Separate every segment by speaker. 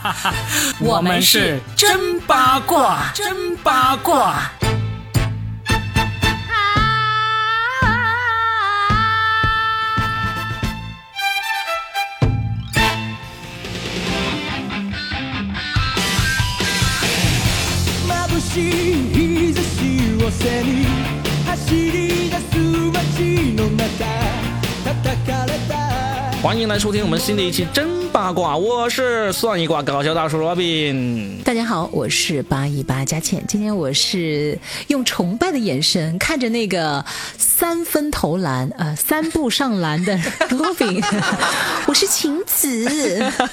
Speaker 1: 我们是真八卦，真八卦。
Speaker 2: 眩しい日差しを背に走り出す街の中叩かれた
Speaker 3: 欢迎来收听我们新的一期真八卦，我是算一卦搞笑大叔罗宾。
Speaker 1: 大家好，我是八一八佳倩。今天我是用崇拜的眼神看着那个三分投篮，呃，三步上篮的罗宾。我是晴子，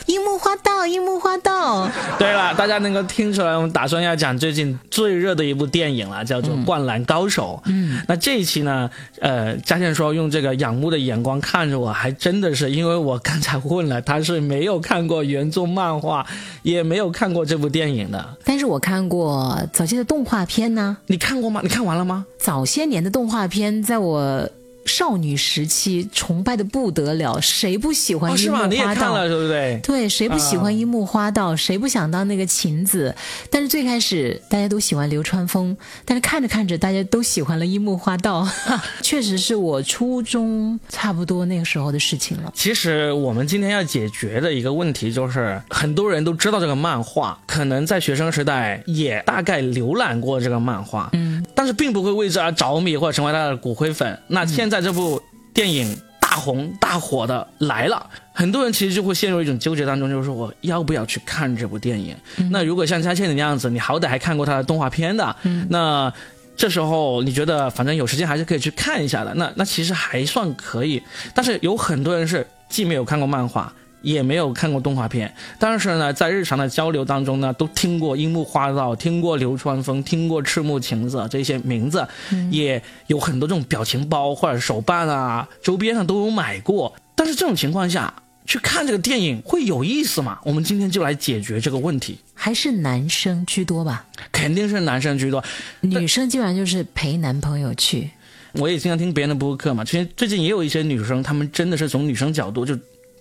Speaker 1: 樱木花道，樱木花道。
Speaker 3: 对了，大家能够听出来，我们打算要讲最近最热的一部电影了，叫做《灌篮高手》。嗯，那这一期呢，呃，佳倩说用这个仰慕的眼光看着我，还真的是因为我刚才问了，他是没有看过原著漫画，也没有看过这部电影的。
Speaker 1: 但是我看过早期的动画片呢，
Speaker 3: 你看过吗？你看完了吗？
Speaker 1: 早些年的动画片，在我。少女时期崇拜的不得了，谁不喜欢樱木花道？
Speaker 3: 哦是吗？你也看了，对不对？
Speaker 1: 对，谁不喜欢樱木花道？谁不想当那个晴子？但是最开始大家都喜欢流川枫，但是看着看着大家都喜欢了樱木花道，确实是我初中差不多那个时候的事情了。
Speaker 3: 其实我们今天要解决的一个问题就是，很多人都知道这个漫画，可能在学生时代也大概浏览过这个漫画，
Speaker 1: 嗯，
Speaker 3: 但是并不会为之而着迷或者成为他的骨灰粉。那现在这部电影大红大火的来了，很多人其实就会陷入一种纠结当中，就是说我要不要去看这部电影？那如果像佳倩你那样子，你好歹还看过他的动画片的，那。这时候你觉得反正有时间还是可以去看一下的，那那其实还算可以。但是有很多人是既没有看过漫画，也没有看过动画片，但是呢，在日常的交流当中呢，都听过樱木花道，听过流川枫，听过赤木晴子这些名字，也有很多这种表情包或者手办啊、周边上都有买过。但是这种情况下去看这个电影会有意思吗？我们今天就来解决这个问题。
Speaker 1: 还是男生居多吧，
Speaker 3: 肯定是男生居多，
Speaker 1: 女生基本上就是陪男朋友去。
Speaker 3: 我也经常听别人的播客嘛，其实最近也有一些女生，她们真的是从女生角度，就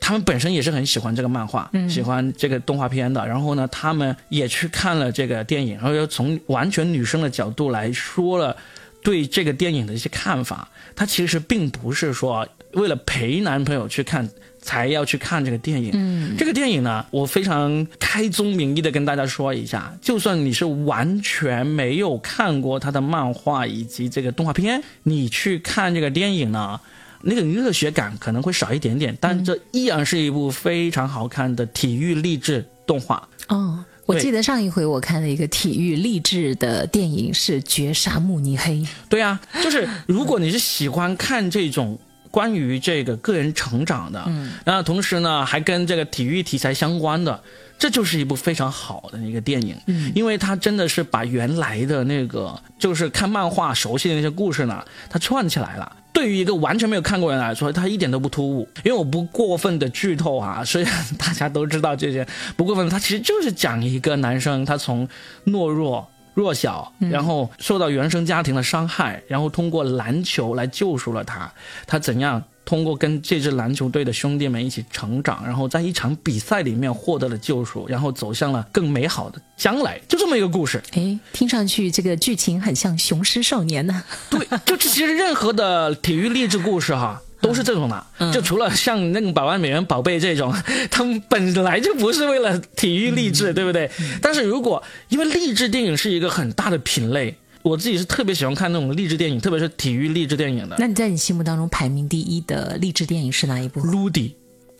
Speaker 3: 她们本身也是很喜欢这个漫画，喜欢这个动画片的，然后呢，他们也去看了这个电影，然后又从完全女生的角度来说了对这个电影的一些看法。她其实并不是说为了陪男朋友去看。才要去看这个电影。嗯，这个电影呢，我非常开宗明义的跟大家说一下，就算你是完全没有看过他的漫画以及这个动画片，你去看这个电影呢，那个热血感可能会少一点点，但这依然是一部非常好看的体育励志动画。
Speaker 1: 哦，我记得上一回我看的一个体育励志的电影是《绝杀慕尼黑》。
Speaker 3: 对啊，就是如果你是喜欢看这种。关于这个个人成长的，嗯，然后同时呢，还跟这个体育题材相关的，这就是一部非常好的一个电影，嗯，因为它真的是把原来的那个就是看漫画熟悉的那些故事呢，它串起来了。对于一个完全没有看过的人来说，它一点都不突兀，因为我不过分的剧透啊，虽然大家都知道这些，不过分，它其实就是讲一个男生他从懦弱。弱小，然后受到原生家庭的伤害，然后通过篮球来救赎了他。他怎样通过跟这支篮球队的兄弟们一起成长，然后在一场比赛里面获得了救赎，然后走向了更美好的将来，就这么一个故事。
Speaker 1: 哎，听上去这个剧情很像《雄狮少年》呢。
Speaker 3: 对，就其实任何的体育励志故事哈。都是这种的，就除了像那个百万美元宝贝这种，他们本来就不是为了体育励志，对不对？但是如果因为励志电影是一个很大的品类，我自己是特别喜欢看那种励志电影，特别是体育励志电影的。
Speaker 1: 那你在你心目当中排名第一的励志电影是哪一部
Speaker 3: ？Rudy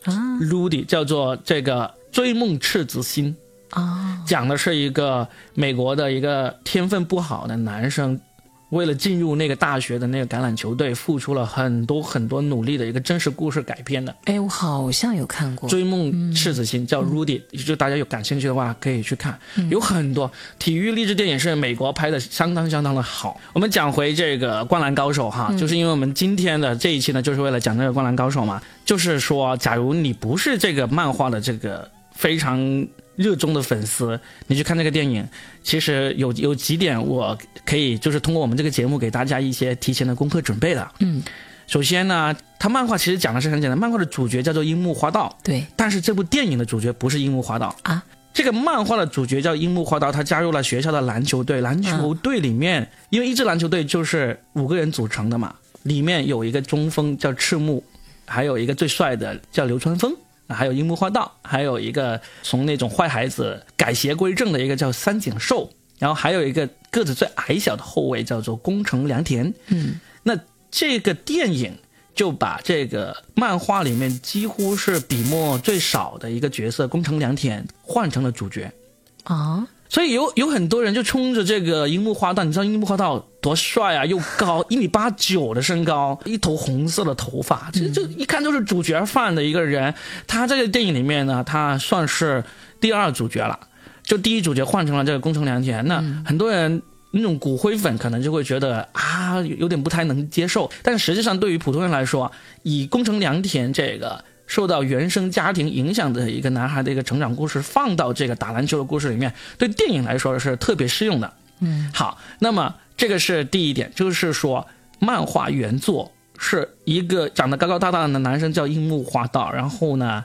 Speaker 1: 啊
Speaker 3: ，Rudy 叫做这个《追梦赤子心》
Speaker 1: 啊，
Speaker 3: 讲的是一个美国的一个天分不好的男生。为了进入那个大学的那个橄榄球队，付出了很多很多努力的一个真实故事改编的。
Speaker 1: 哎，我好像有看过《
Speaker 3: 追梦赤子心》，叫 Rudy，就大家有感兴趣的话可以去看。有很多体育励志电影是美国拍的，相当相当的好。我们讲回这个《灌篮高手》哈，就是因为我们今天的这一期呢，就是为了讲这个《灌篮高手》嘛。就是说，假如你不是这个漫画的这个非常。热衷的粉丝，你去看这个电影，其实有有几点我可以就是通过我们这个节目给大家一些提前的功课准备的。
Speaker 1: 嗯，
Speaker 3: 首先呢，它漫画其实讲的是很简单，漫画的主角叫做樱木花道，
Speaker 1: 对。
Speaker 3: 但是这部电影的主角不是樱木花道。
Speaker 1: 啊，
Speaker 3: 这个漫画的主角叫樱木花道，他加入了学校的篮球队。篮球队里面，因为一支篮球队就是五个人组成的嘛，里面有一个中锋叫赤木，还有一个最帅的叫流川枫，还有樱木花道，还有一个从那种坏孩子改邪归正的一个叫三井寿，然后还有一个个子最矮小的后卫叫做宫城良田。
Speaker 1: 嗯，
Speaker 3: 那这个电影就把这个漫画里面几乎是笔墨最少的一个角色宫城良田换成了主角。
Speaker 1: 啊，
Speaker 3: 所以有有很多人就冲着这个樱木花道，你知道樱木花道多帅啊，又高，一米八九的身高，一头红色的头发，这就一看就是主角范的一个人。他这个电影里面呢，他算是第二主角了，就第一主角换成了这个宫城良田。那很多人那种骨灰粉可能就会觉得啊，有点不太能接受，但实际上对于普通人来说，以宫城良田这个。受到原生家庭影响的一个男孩的一个成长故事，放到这个打篮球的故事里面，对电影来说是特别适用的。
Speaker 1: 嗯，
Speaker 3: 好，那么这个是第一点，就是说漫画原作是一个长得高高大大的男生叫樱木花道，然后呢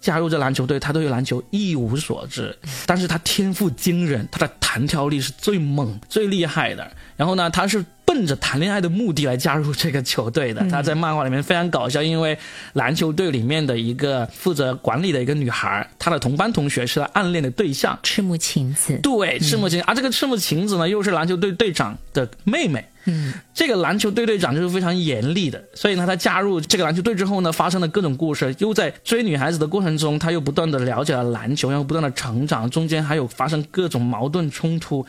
Speaker 3: 加入这篮球队，他对篮球一无所知，但是他天赋惊人，他的弹跳力是最猛、最厉害的。然后呢，他是奔着谈恋爱的目的来加入这个球队的。他在漫画里面非常搞笑，因为篮球队里面的一个负责管理的一个女孩，她的同班同学是他暗恋的对象。
Speaker 1: 赤木晴子。
Speaker 3: 对，赤木晴，而这个赤木晴子呢，又是篮球队队长的妹妹。
Speaker 1: 嗯，
Speaker 3: 这个篮球队队长就是非常严厉的，所以呢，他加入这个篮球队之后呢，发生了各种故事，又在追女孩子的过程中，他又不断的了解了篮球，然后不断的成长，中间还有发生各种矛盾冲突。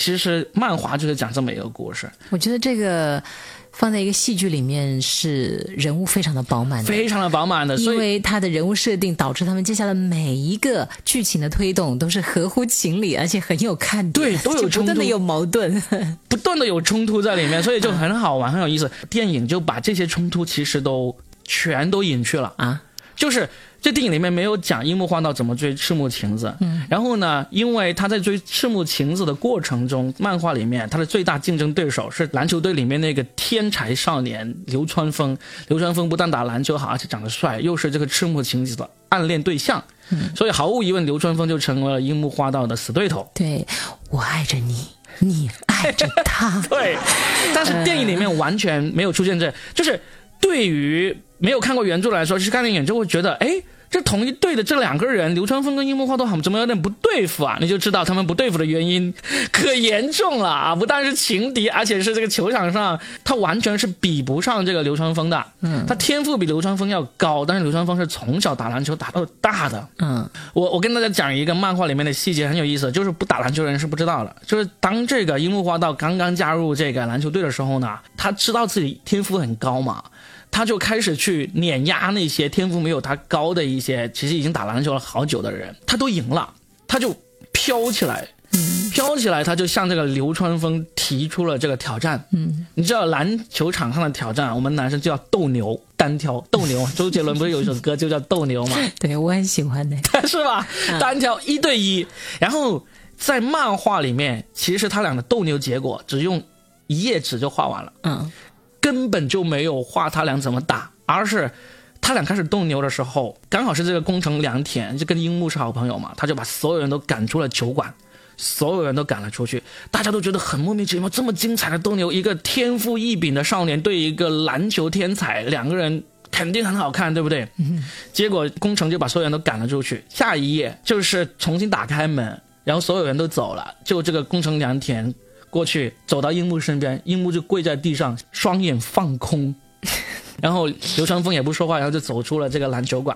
Speaker 3: 其实漫画就是讲这么一个故事，
Speaker 1: 我觉得这个放在一个戏剧里面是人物非常的饱满的。
Speaker 3: 非常的饱满的，
Speaker 1: 因为他的人物设定导致他们接下来每一个剧情的推动都是合乎情理，而且很有看点，
Speaker 3: 对都有 冲突
Speaker 1: 断的有矛盾。
Speaker 3: 不断的有冲突在里面，所以就很好玩，很有意思。电影就把这些冲突其实都全都隐去了。
Speaker 1: 啊，
Speaker 3: 就是这电影里面没有讲樱木花道怎么追赤木晴子，嗯，然后呢，因为他在追赤木晴子的过程中，漫画里面他的最大竞争对手是篮球队里面那个天才少年流川枫。流川枫不但打篮球好，而且长得帅，又是这个赤木晴子的暗恋对象，嗯，所以毫无疑问，流川枫就成为了樱木花道的死对头。
Speaker 1: 对我爱着你，你爱着他。
Speaker 3: 对，但是电影里面完全没有出现这，就是对于没有看过原著来说，其实看电影就会觉得，哎，这同一队的这两个人，流川枫跟樱木花道怎么有点不对付啊？你就知道他们不对付的原因可严重了啊！不但是情敌，而且是这个球场上他完全是比不上这个流川枫的。嗯，他天赋比流川枫要高，但是流川枫是从小打篮球打到大的。
Speaker 1: 嗯，
Speaker 3: 我我跟大家讲一个漫画里面的细节，很有意思，就是不打篮球的人是不知道的。就是当这个樱木花道刚刚加入这个篮球队的时候呢，他知道自己天赋很高嘛，他就开始去碾压那些天赋没有他高的一些，其实已经打篮球了好久的人，他都赢了，他就飘起来。飘起来，他就向这个流川枫提出了这个挑战。
Speaker 1: 嗯，
Speaker 3: 你知道篮球场上的挑战，我们男生就叫斗牛单挑。斗牛，周杰伦不是有一首歌就叫斗牛吗？
Speaker 1: 对我很喜欢的。
Speaker 3: 是吧？单挑一对一，然后在漫画里面，其实他俩的斗牛结果只用一页纸就画完了，
Speaker 1: 嗯，
Speaker 3: 根本就没有画他俩怎么打，而是他俩开始斗牛的时候，刚好是这个宫城良田就跟樱木是好朋友嘛，他就把所有人都赶出了酒馆。所有人都赶了出去，大家都觉得很莫名其妙，这么精彩的斗牛，一个天赋异禀的少年对一个篮球天才，两个人肯定很好看，对不对？结果工程就把所有人都赶了出去。下一页就是重新打开门，然后所有人都走了，就这个工程良田过去走到樱木身边，樱木就跪在地上，双眼放空。然后流川枫也不说话，然后就走出了这个篮球馆。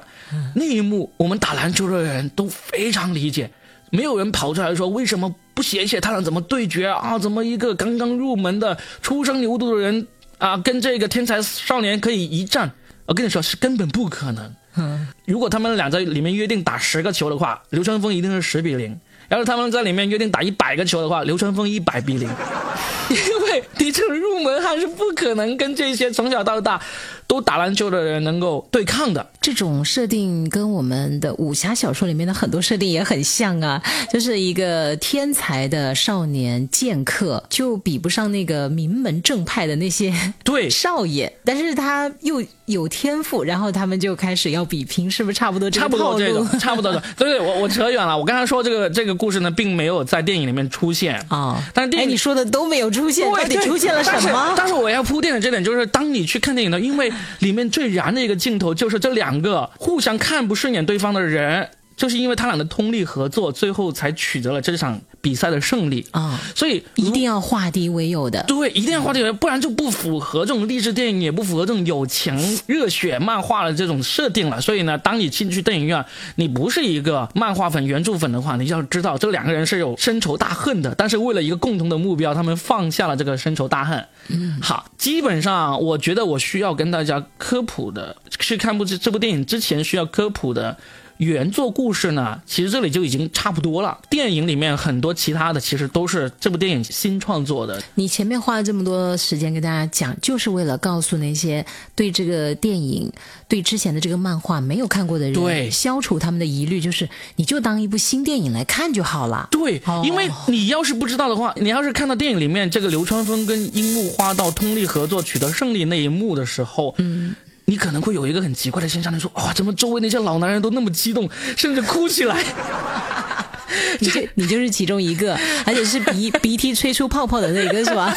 Speaker 3: 那一幕，我们打篮球的人都非常理解。没有人跑出来说为什么不写写他俩怎么对决啊？怎么一个刚刚入门的初生牛犊的人啊，跟这个天才少年可以一战？我跟你说是根本不可能。
Speaker 1: 嗯，
Speaker 3: 如果他们俩在里面约定打十个球的话，流川枫一定是十比零；要是他们在里面约定打一百个球的话，流川枫一百比零。你这个入门汉是不可能跟这些从小到大都打篮球的人能够对抗的。
Speaker 1: 这种设定跟我们的武侠小说里面的很多设定也很像啊，就是一个天才的少年剑客，就比不上那个名门正派的那些
Speaker 3: 对
Speaker 1: 少爷，但是他又有天赋，然后他们就开始要比拼，是不是差不多这个
Speaker 3: 差不多这种，差不多的。对对，我我扯远了。我刚才说这个这个故事呢，并没有在电影里面出现
Speaker 1: 啊？哎，
Speaker 3: 但是电影
Speaker 1: 你说的都没有出现，到底出现了什么？
Speaker 3: 但是我要铺垫的这点就是，当你去看电影的，因为里面最燃的一个镜头就是这两个互相看不顺眼对方的人，就是因为他俩的通力合作，最后才取得了这场比赛的胜利
Speaker 1: 啊
Speaker 3: 所以
Speaker 1: 一定要化敌为友的。
Speaker 3: 对，一定要化敌为友，不然就不符合这种励志电影，也不符合这种友情热血漫画的这种设定了。所以呢，当你进去电影院，你不是一个漫画粉、原著粉的话，你要知道这两个人是有深仇大恨的，但是为了一个共同的目标，他们放下了这个深仇大恨。嗯，好，基本上我觉得我需要跟大家科普的，去看部这这部电影之前需要科普的。原作故事呢，其实这里就已经差不多了。电影里面很多其他的，其实都是这部电影新创作的，
Speaker 1: 你前面花了这么多时间跟大家讲，就是为了告诉那些对这个电影、对之前的这个漫画没有看过的人，
Speaker 3: 对
Speaker 1: 消除他们的疑虑，就是你就当一部新电影来看就好了。
Speaker 3: 对
Speaker 1: 哦，
Speaker 3: 因为你要是不知道的话，你要是看到电影里面这个流川枫跟樱木花道通力合作取得胜利那一幕的时候，嗯。你可能会有一个很奇怪的现象，你说哇，怎么周围那些老男人都那么激动，甚至哭起来？
Speaker 1: 你就 你就是其中一个，而且是鼻 鼻涕吹出泡泡的那个，是吧？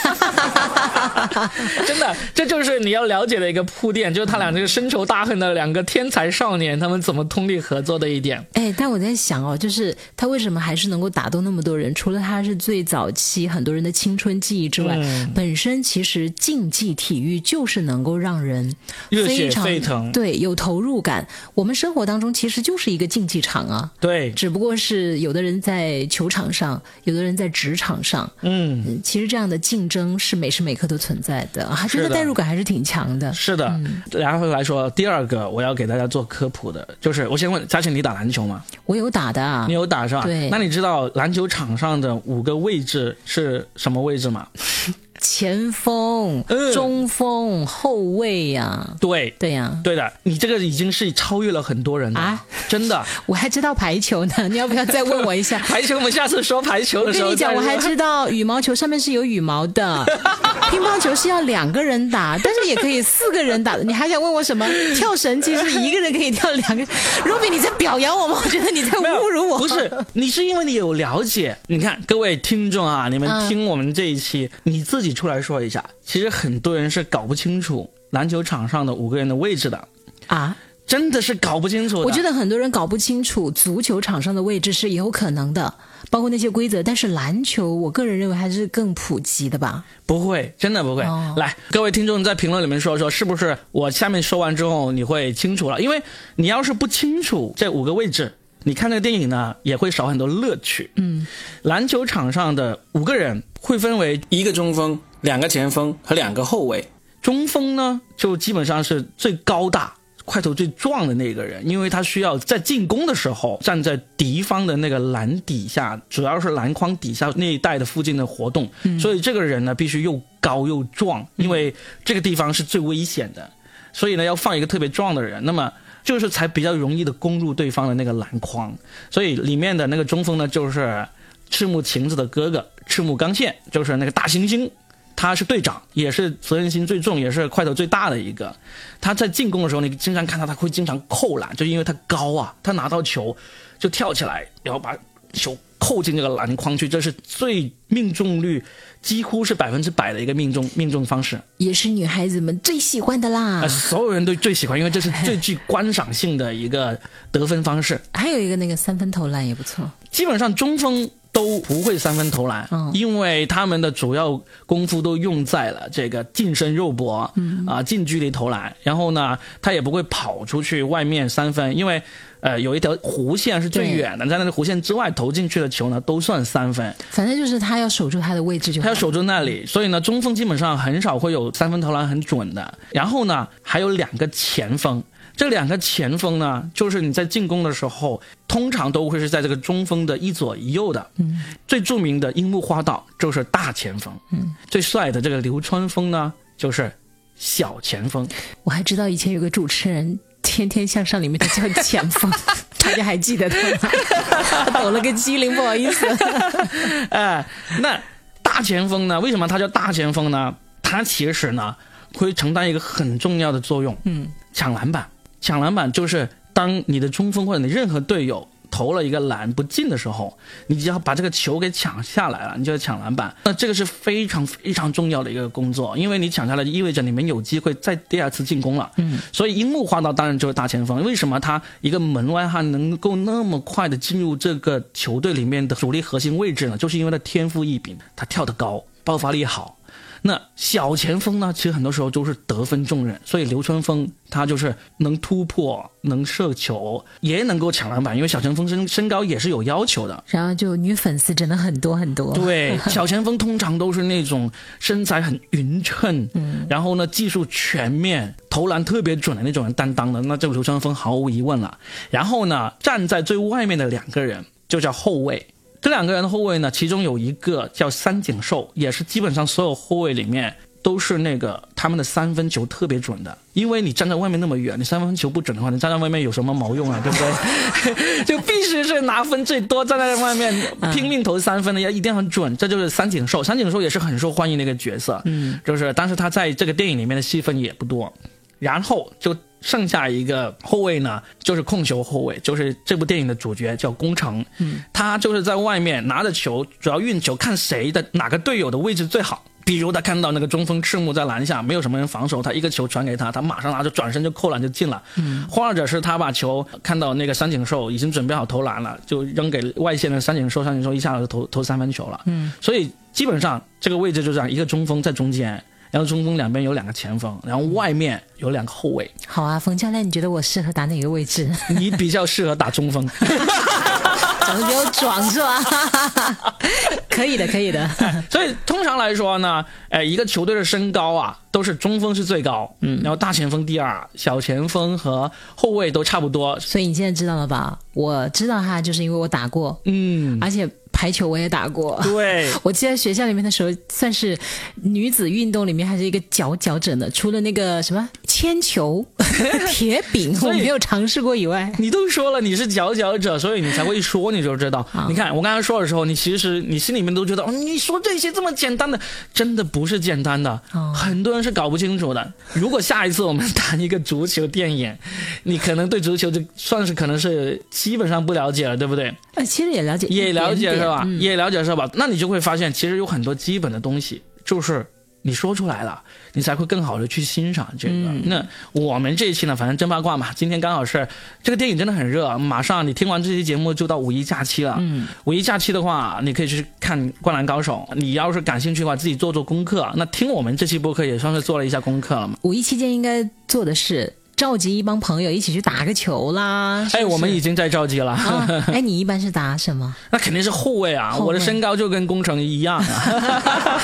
Speaker 3: 真的，这就是你要了解的一个铺垫，就是他俩这个深仇大恨的两个天才少年，他们怎么通力合作的一点。
Speaker 1: 哎，但我在想哦，就是他为什么还是能够打动那么多人？除了他是最早期很多人的青春记忆之外，
Speaker 3: 嗯
Speaker 1: 本身其实竞技体育就是能够让人
Speaker 3: 热血
Speaker 1: 非常
Speaker 3: 沸腾
Speaker 1: 对，有投入感。我们生活当中其实就是一个竞技场啊，
Speaker 3: 对，
Speaker 1: 只不过是有的人在球场上，有的人在职场上。
Speaker 3: 嗯，
Speaker 1: 嗯其实这样的竞争是每时每刻都存在的，啊，
Speaker 3: 觉得
Speaker 1: 代入感还是挺强的。
Speaker 3: 是的。然后来说第二个，我要给大家做科普的，就是我先问嘉庆，你打篮球吗？
Speaker 1: 我有打的啊
Speaker 3: 你，有打是吧？
Speaker 1: 对
Speaker 3: 那你知道篮球场上的五个位置是什么位置吗？
Speaker 1: 前锋、
Speaker 3: 嗯
Speaker 1: 中锋、后卫呀、
Speaker 3: 对，
Speaker 1: 对呀、
Speaker 3: 对的，你这个已经是超越了很多人了，
Speaker 1: 啊
Speaker 3: 真的。
Speaker 1: 我还知道排球呢，你要不要再问我一下？
Speaker 3: 排球，我们下次说排球
Speaker 1: 我
Speaker 3: 的时候
Speaker 1: 跟你讲，我还知道羽毛球上面是有羽毛的，乒乓球是要两个人打，但是也可以四个人打的。你还想问我什么？跳绳其实一个人可以跳两个。Ruby，你在表扬我吗？我觉得你在侮辱我。
Speaker 3: 不是，你是因为你有了解。你看，各位听众啊，你们
Speaker 1: 嗯
Speaker 3: 听我们这一期，你自己出来说一下。其实很多人是搞不清楚篮球场上的五个人的位置的，
Speaker 1: 啊，
Speaker 3: 真的是搞不清楚。
Speaker 1: 我觉得很多人搞不清楚足球场上的位置是有可能的，包括那些规则。但是篮球，我个人认为还是更普及的吧。
Speaker 3: 不会，真的不会。
Speaker 1: 哦
Speaker 3: 来，各位听众在评论里面说说，是不是我下面说完之后你会清楚了？因为你要是不清楚这五个位置，你看那个电影呢也会少很多乐趣。嗯，篮球场上的五个人会分为
Speaker 4: 一个中锋、两个前锋和两个后卫。
Speaker 3: 中锋呢，就基本上是最高大、块头最壮的那个人，因为他需要在进攻的时候站在敌方的那个篮底下，主要是篮筐底下那一带的附近的活动，嗯所以这个人呢必须又高又壮，因为这个地方是最危险的，所以呢要放一个特别壮的人，那么。就是才比较容易的攻入对方的那个篮筐，所以里面的那个中锋呢，就是赤木晴子的哥哥赤木刚宪，就是那个大猩猩，他是队长，也是责任心最重，也是块头最大的一个。他在进攻的时候，你经常看到他会经常扣篮，就因为他高啊，他拿到球就跳起来，然后把球扣进这个篮筐去，这是最命中率几乎是百分之百的一个命中命中方式。
Speaker 1: 也是女孩子们最喜欢的啦
Speaker 3: 呃，。所有人都最喜欢，因为这是 最具观赏性的一个得分方式。
Speaker 1: 还有一个那个三分投篮也不错。
Speaker 3: 基本上中锋都不会三分投篮，
Speaker 1: 嗯
Speaker 3: 因为他们的主要功夫都用在了这个近身肉搏，啊、近距离投篮。然后呢，他也不会跑出去外面三分，因为呃有一条弧线是最远的，在那个弧线之外投进去的球呢都算三分。
Speaker 1: 反正就是他要守住他的位置就好。
Speaker 3: 他要守住那里，所以呢，中锋基本上很少会有三分投篮很准的。然后呢，还有两个前锋，这两个前锋呢，就是你在进攻的时候，通常都会是在这个中锋的一左一右的。嗯，最著名的樱木花道就是大前锋。嗯，最帅的这个流川枫呢，就是小前锋。
Speaker 1: 我还知道以前有个主持人《天天向上》里面的叫前锋，大家还记得他吗？他抖了个机灵，不好意思。
Speaker 3: 哎，那大前锋呢？为什么他叫大前锋呢？他其实呢，会承担一个很重要的作用，
Speaker 1: 嗯，
Speaker 3: 抢篮板。抢篮板就是当你的中锋或者你任何队友投了一个篮不进的时候，你只要把这个球给抢下来了，你就要抢篮板。那这个是非常非常重要的一个工作，因为你抢下来意味着你们有机会再第二次进攻了。
Speaker 1: 嗯，
Speaker 3: 所以樱木花道当然就是大前锋。为什么他一个门外汉能够那么快的进入这个球队里面的主力核心位置呢？就是因为他天赋异禀，他跳得高，爆发力好。那小前锋呢，其实很多时候都是得分重任，所以流川枫他就是能突破、能射球，也能够抢篮板，因为小前锋身身高也是有要求的。
Speaker 1: 然后就女粉丝真的很多很多。
Speaker 3: 对，小前锋通常都是那种身材很匀称，嗯，然后呢技术全面、投篮特别准的那种人担当的，那这个流川枫毫无疑问了。然后呢，站在最外面的两个人就叫后卫。这两个人的后卫呢，其中有一个叫三井寿，也是基本上所有后卫里面都是那个他们的三分球特别准的。因为你站在外面那么远，你三分球不准的话，你站在外面有什么毛用啊？对不对？就必须是拿分最多，站在外面拼命投三分的，要一定很准。这就是三井寿，三井寿也是很受欢迎的一个角色。嗯，就是但是他在这个电影里面的戏份也不多。然后就剩下一个后卫呢，就是控球后卫，就是这部电影的主角叫宫城。嗯，他就是在外面拿着球，主要运球，看谁的哪个队友的位置最好。比如他看到那个中锋赤木在篮下，没有什么人防守，他一个球传给他，他马上拿着转身就扣篮就进了。嗯，或者是他把球看到那个三井寿已经准备好投篮了，就扔给外线的三井寿，三井寿一下子就投投三分球了。嗯，所以基本上这个位置就这样，一个中锋在中间。然后中锋两边有两个前锋，然后外面有两个后卫。
Speaker 1: 好啊，冯教练，你觉得我适合打哪个位置？
Speaker 3: 你比较适合打中锋，
Speaker 1: 长得比较壮是吧？可以的，可以的。
Speaker 3: 所以通常来说呢，呃，一个球队的身高啊，都是中锋是最高，嗯，然后大前锋第二，小前锋和后卫都差不多。
Speaker 1: 所以你现在知道了吧？我知道他，就是因为我打过，
Speaker 3: 嗯，
Speaker 1: 而且排球我也打过。
Speaker 3: 对，
Speaker 1: 我记得学校里面的时候，算是女子运动里面还是一个佼佼者呢。除了那个什么铅球、铁饼，我
Speaker 3: 所以
Speaker 1: 没有尝试过以外，
Speaker 3: 你都说了你是佼佼者，所以你才会一说你就知道。你看我刚才说的时候，你其实你心里面都觉得，哦你说这些这么简单的，真的不是简单的，
Speaker 1: 哦
Speaker 3: 很多人是搞不清楚的。如果下一次我们谈一个足球电影，你可能对足球就算是可能是基本上不了解了，对不对？
Speaker 1: 呃，其实也了解，
Speaker 3: 也了解是吧？
Speaker 1: 嗯
Speaker 3: 也了解是吧？那你就会发现，其实有很多基本的东西，就是你说出来了，你才会更好的去欣赏这个。
Speaker 1: 嗯
Speaker 3: 那我们这一期呢，反正真八卦嘛，今天刚好是这个电影真的很热，马上你听完这期节目就到五一假期了。
Speaker 1: 嗯，
Speaker 3: 五一假期的话，你可以去看《灌篮高手》，你要是感兴趣的话，自己做做功课。那听我们这期播客也算是做了一下功课了嘛。
Speaker 1: 五一期间应该做的是召集一帮朋友一起去打个球啦。是
Speaker 3: 哎，我们已经在召集了。
Speaker 1: 啊，哎，你一般是打什么？
Speaker 3: 那肯定是后卫啊，
Speaker 1: 卫
Speaker 3: 我的身高就跟工程一样啊。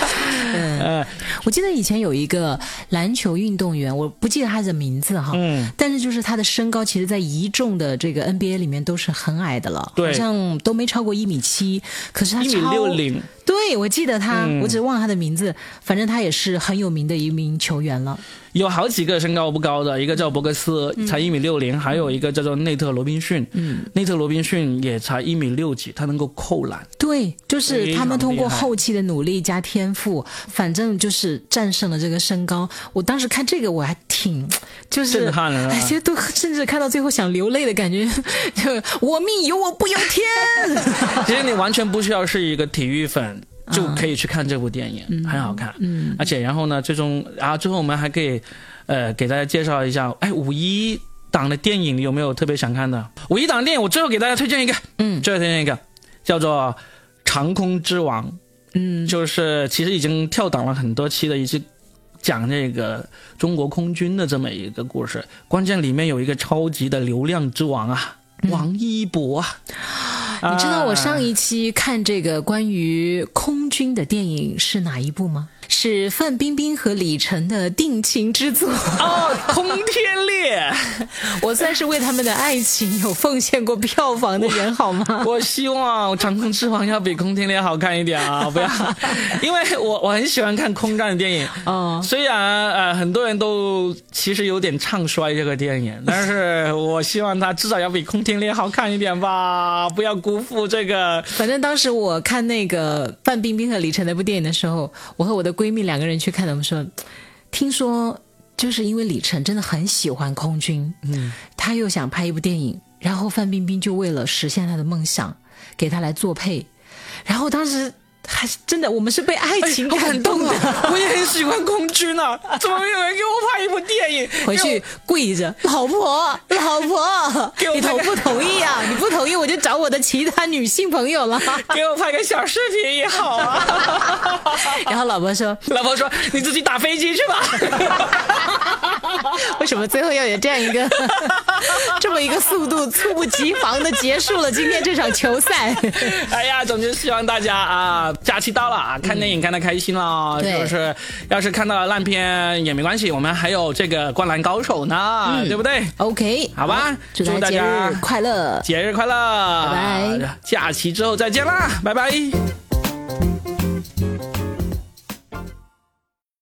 Speaker 3: 呃，
Speaker 1: 我记得以前有一个篮球运动员，我不记得他的名字哈，
Speaker 3: 嗯，
Speaker 1: 但是就是他的身高，其实在一众的这个 NBA 里面都是很矮的了，
Speaker 3: 对
Speaker 1: 好像都没超过一米七，可是他
Speaker 3: 一米
Speaker 1: 超
Speaker 3: 六零。
Speaker 1: 对，我记得他，
Speaker 3: 嗯
Speaker 1: 我只忘了他的名字，反正他也是很有名的一名球员了。
Speaker 3: 有好几个身高不高的，一个叫博格斯，才一米六零，还有一个叫做内特罗宾逊，
Speaker 1: 嗯，
Speaker 3: 内特罗宾逊也才一米六几，他能够扣篮。
Speaker 1: 对，就是他们通过后期的努力加天赋，反正就是战胜了这个身高。我当时看这个我还挺，就是
Speaker 3: 震撼了
Speaker 1: 其实都 甚至看到最后想流泪的感觉，就我命由我不由天。
Speaker 3: 其实你完全不需要是一个体育粉。就可以去看这部电影，很好看。
Speaker 1: 嗯，
Speaker 3: 而且然后呢，最终啊，最后我们还可以，呃，给大家介绍一下，哎，五一档的电影你有没有特别想看的？五一档电影我最后给大家推荐一个，
Speaker 1: 嗯
Speaker 3: 最后推荐一个叫做《长空之王》，
Speaker 1: 嗯，
Speaker 3: 就是其实已经跳档了很多期的一些。讲这个中国空军的这么一个故事，关键里面有一个超级的流量之王啊，王一博啊！
Speaker 1: 你知道我上
Speaker 3: 一
Speaker 1: 一期看这个关于空军的电影是哪一部吗？是范冰冰和李晨的定情之作。
Speaker 3: 哦，空天猎，
Speaker 1: 我算是为他们的爱情有奉献过票房的人，好吗？
Speaker 3: 我希望《长空之王》要比空天猎好看一点啊！不要，因为我我很喜欢看空战的电影。
Speaker 1: 哦，
Speaker 3: 虽然呃很多人都其实有点唱衰这个电影，但是我希望它至少要比空天猎好看一点吧，不要辜负这个。
Speaker 1: 反正当时我看那个范冰冰和李晨那部电影的时候，我和我的闺蜜两个人去看的，我们说，听说就是因为李晨真的很喜欢空军，嗯，他又想拍一部电影，然后范冰冰就为了实现他的梦想，给他来做配，然后当时还是真的，我们是被爱情感动的，
Speaker 3: 啊！我也很喜欢空军啊，怎么没有人给我拍一部电影？
Speaker 1: 回去跪着，老婆，老婆
Speaker 3: 给我，
Speaker 1: 你同不同意啊？你不同意，我就找我的其他女性朋友了。
Speaker 3: 给我拍个小视频也好啊。
Speaker 1: 然后老婆说，
Speaker 3: 老婆说你自己打飞机去吧。
Speaker 1: 为什么最后要有这样一个 这么一个速度，猝不及防的结束了今天这场球赛？
Speaker 3: 哎呀，总之希望大家啊，假期到了啊，看电影看得开心了。
Speaker 1: 对
Speaker 3: 就是要是看到了烂片也没关系，我们还有这个《灌篮高手》呢，对不对
Speaker 1: ？OK，
Speaker 3: 好吧
Speaker 1: 祝大家快乐。
Speaker 3: 节日快乐，
Speaker 1: 拜拜！
Speaker 3: 假期之后再见啦，拜拜。